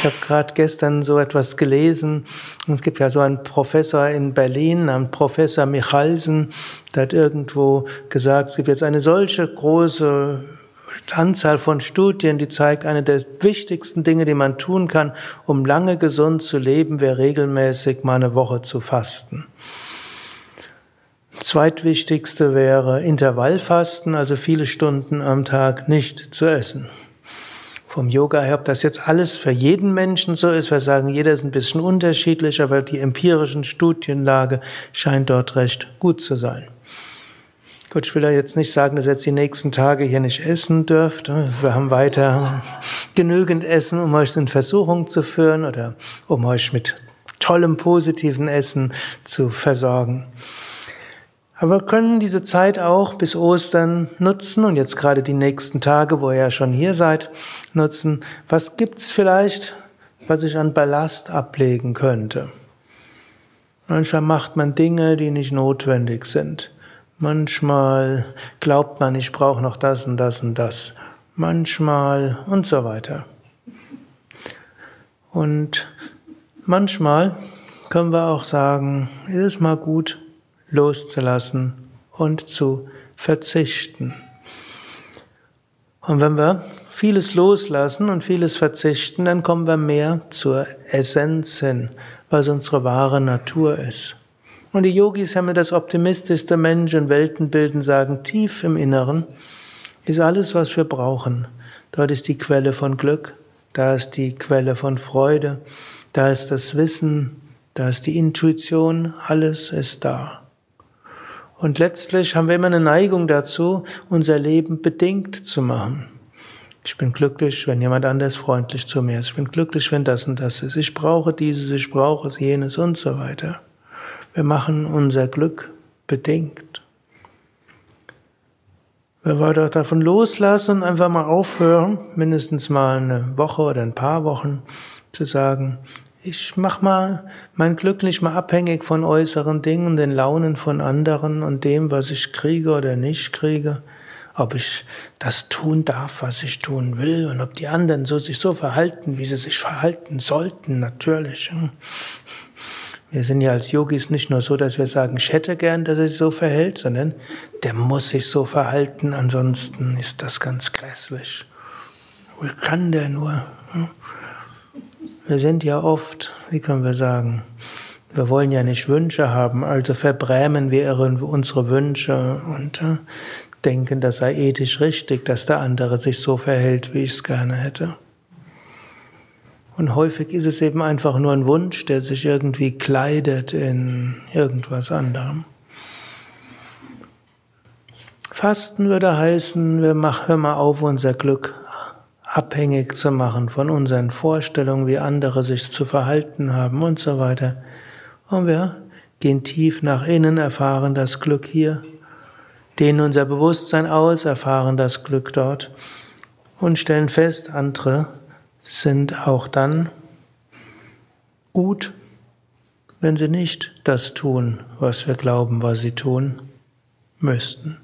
Ich habe gerade gestern so etwas gelesen. Es gibt ja so einen Professor in Berlin, einen Professor Michalsen, der hat irgendwo gesagt, es gibt jetzt eine solche große Anzahl von Studien, die zeigt, eine der wichtigsten Dinge, die man tun kann, um lange gesund zu leben, wäre regelmäßig mal eine Woche zu fasten. Zweitwichtigste wäre Intervallfasten, also viele Stunden am Tag nicht zu essen. Vom Yoga her, ob das jetzt alles für jeden Menschen so ist, wir sagen, jeder ist ein bisschen unterschiedlich, aber die empirischen Studienlage scheint dort recht gut zu sein. Gut, ich will ja jetzt nicht sagen, dass ihr jetzt die nächsten Tage hier nicht essen dürft. Wir haben weiter genügend Essen, um euch in Versuchung zu führen oder um euch mit tollem, positiven Essen zu versorgen. Aber wir können diese Zeit auch bis Ostern nutzen und jetzt gerade die nächsten Tage, wo ihr ja schon hier seid, nutzen. Was gibt's vielleicht, was ich an Ballast ablegen könnte? Manchmal macht man Dinge, die nicht notwendig sind. Manchmal glaubt man, ich brauche noch das und das und das. Manchmal und so weiter. Und manchmal können wir auch sagen, es ist mal gut, loszulassen und zu verzichten. Und wenn wir vieles loslassen und vieles verzichten, dann kommen wir mehr zur Essenz hin, was unsere wahre Natur ist. Und die Yogis haben mir das optimistischste Mensch in Weltenbilden sagen, tief im Inneren ist alles, was wir brauchen. Dort ist die Quelle von Glück, da ist die Quelle von Freude, da ist das Wissen, da ist die Intuition, alles ist da. Und letztlich haben wir immer eine Neigung dazu, unser Leben bedingt zu machen. Ich bin glücklich, wenn jemand anders freundlich zu mir ist. Ich bin glücklich, wenn das und das ist. Ich brauche dieses, ich brauche jenes und so weiter. Wir machen unser Glück bedingt. Wir wollen doch davon loslassen und einfach mal aufhören, mindestens mal eine Woche oder ein paar Wochen zu sagen, ich mach mal mein Glück nicht mal abhängig von äußeren Dingen, den Launen von anderen und dem, was ich kriege oder nicht kriege. Ob ich das tun darf, was ich tun will und ob die anderen so sich so verhalten, wie sie sich verhalten sollten, natürlich. Wir sind ja als Yogis nicht nur so, dass wir sagen, ich hätte gern, dass er sich so verhält, sondern der muss sich so verhalten, ansonsten ist das ganz grässlich. Wie kann der nur? Hm? Wir sind ja oft, wie können wir sagen, wir wollen ja nicht Wünsche haben, also verbrämen wir unsere Wünsche und äh, denken, das sei ethisch richtig, dass der andere sich so verhält, wie ich es gerne hätte. Und häufig ist es eben einfach nur ein Wunsch, der sich irgendwie kleidet in irgendwas anderem. Fasten würde heißen, wir machen mal auf, unser Glück abhängig zu machen von unseren Vorstellungen, wie andere sich zu verhalten haben und so weiter. Und wir gehen tief nach innen, erfahren das Glück hier, dehnen unser Bewusstsein aus, erfahren das Glück dort und stellen fest, andere sind auch dann gut, wenn sie nicht das tun, was wir glauben, was sie tun müssten.